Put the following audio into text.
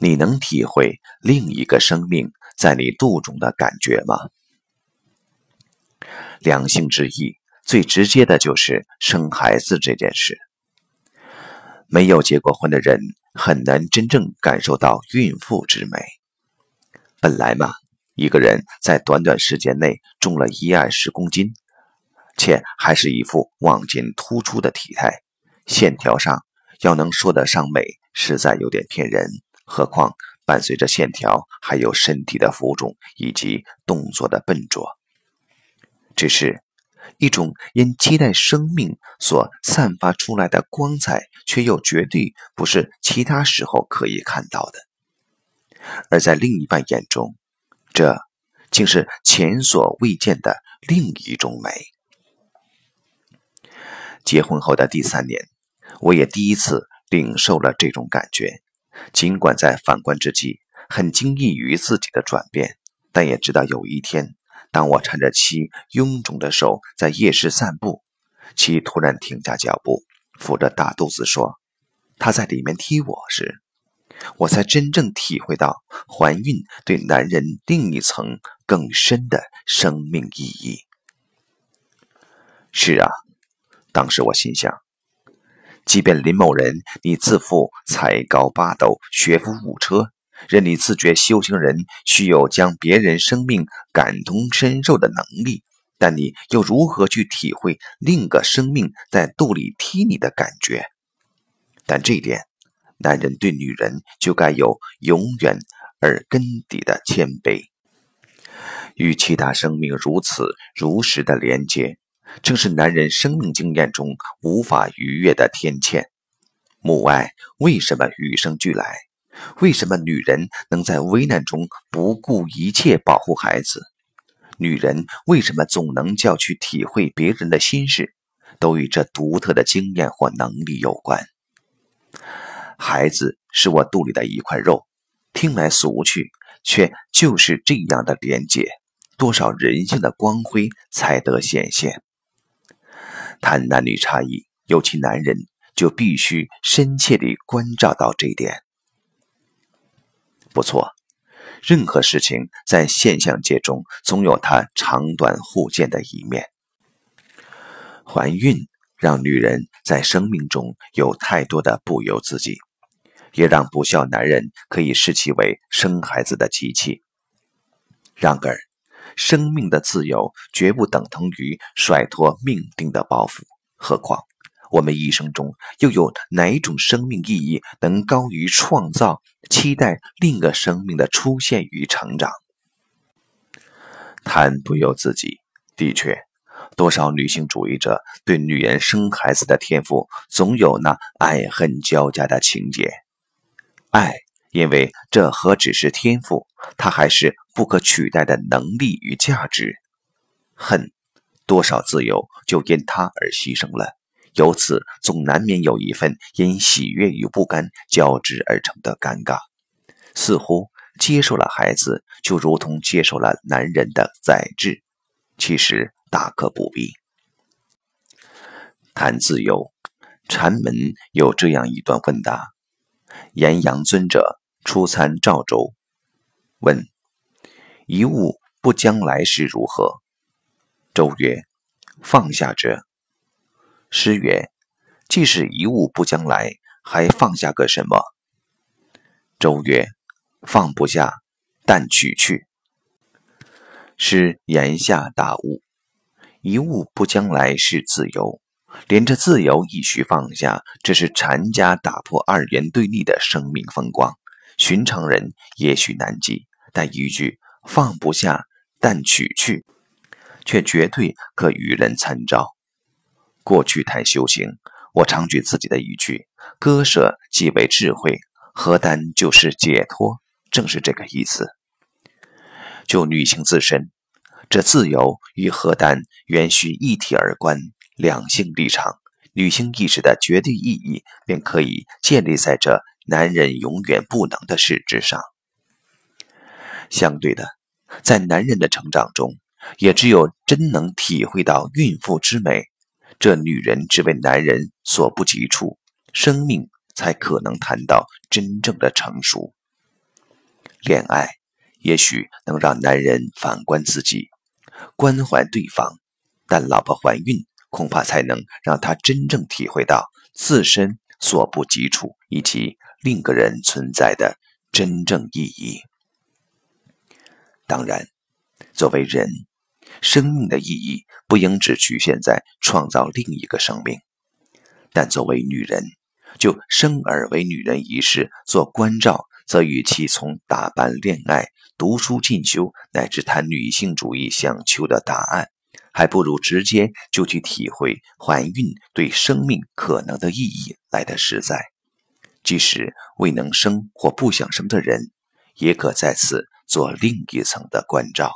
你能体会另一个生命在你肚中的感觉吗？两性之意，最直接的就是生孩子这件事。没有结过婚的人，很难真正感受到孕妇之美。本来嘛，一个人在短短时间内重了一二十公斤，且还是一副望进突出的体态，线条上要能说得上美，实在有点骗人。何况伴随着线条，还有身体的浮肿以及动作的笨拙。只是，一种因期待生命所散发出来的光彩，却又绝对不是其他时候可以看到的。而在另一半眼中，这竟是前所未见的另一种美。结婚后的第三年，我也第一次领受了这种感觉。尽管在反观之际，很惊异于自己的转变，但也知道有一天。当我搀着妻臃肿的手在夜市散步，妻突然停下脚步，扶着大肚子说：“她在里面踢我时，我才真正体会到怀孕对男人另一层更深的生命意义。”是啊，当时我心想，即便林某人你自负才高八斗，学富五车。任你自觉修行人需有将别人生命感同身受的能力，但你又如何去体会另个生命在肚里踢你的感觉？但这一点，男人对女人就该有永远而根底的谦卑。与其他生命如此如实的连接，正是男人生命经验中无法逾越的天堑。母爱为什么与生俱来？为什么女人能在危难中不顾一切保护孩子？女人为什么总能叫去体会别人的心事？都与这独特的经验或能力有关。孩子是我肚里的一块肉，听来俗气，却就是这样的连结。多少人性的光辉才得显现？谈男女差异，尤其男人，就必须深切地关照到这点。不错，任何事情在现象界中总有它长短互见的一面。怀孕让女人在生命中有太多的不由自己，也让不孝男人可以视其为生孩子的机器。然而，生命的自由绝不等同于甩脱命定的包袱，何况。我们一生中又有哪种生命意义能高于创造、期待另一个生命的出现与成长？谈不由自己，的确，多少女性主义者对女人生孩子的天赋总有那爱恨交加的情节。爱，因为这何止是天赋，它还是不可取代的能力与价值。恨，多少自由就因它而牺牲了。由此，总难免有一份因喜悦与不甘交织而成的尴尬，似乎接受了孩子，就如同接受了男人的宰制，其实大可不必。谈自由，禅门有这样一段问答：岩阳尊者初参赵州，问：一物不将来时如何？周曰：放下者。诗曰：“既是一物不将来，还放下个什么？”周曰：“放不下，但取去。”诗言下大悟：一物不将来是自由，连这自由亦需放下。这是禅家打破二元对立的生命风光，寻常人也许难记，但一句“放不下，但取去”，却绝对可与人参照。过去谈修行，我常举自己的一句：“割舍即为智慧，何单就是解脱。”正是这个意思。就女性自身，这自由与何单原需一体而观，两性立场，女性意识的绝对意义便可以建立在这男人永远不能的事之上。相对的，在男人的成长中，也只有真能体会到孕妇之美。这女人只为男人所不及处，生命才可能谈到真正的成熟。恋爱也许能让男人反观自己，关怀对方，但老婆怀孕，恐怕才能让他真正体会到自身所不及处以及另个人存在的真正意义。当然，作为人，生命的意义不应只局限在创造另一个生命，但作为女人，就生而为女人一事做关照。则与其从打扮、恋爱、读书、进修，乃至谈女性主义想求的答案，还不如直接就去体会怀孕对生命可能的意义来的实在。即使未能生或不想生的人，也可在此做另一层的关照。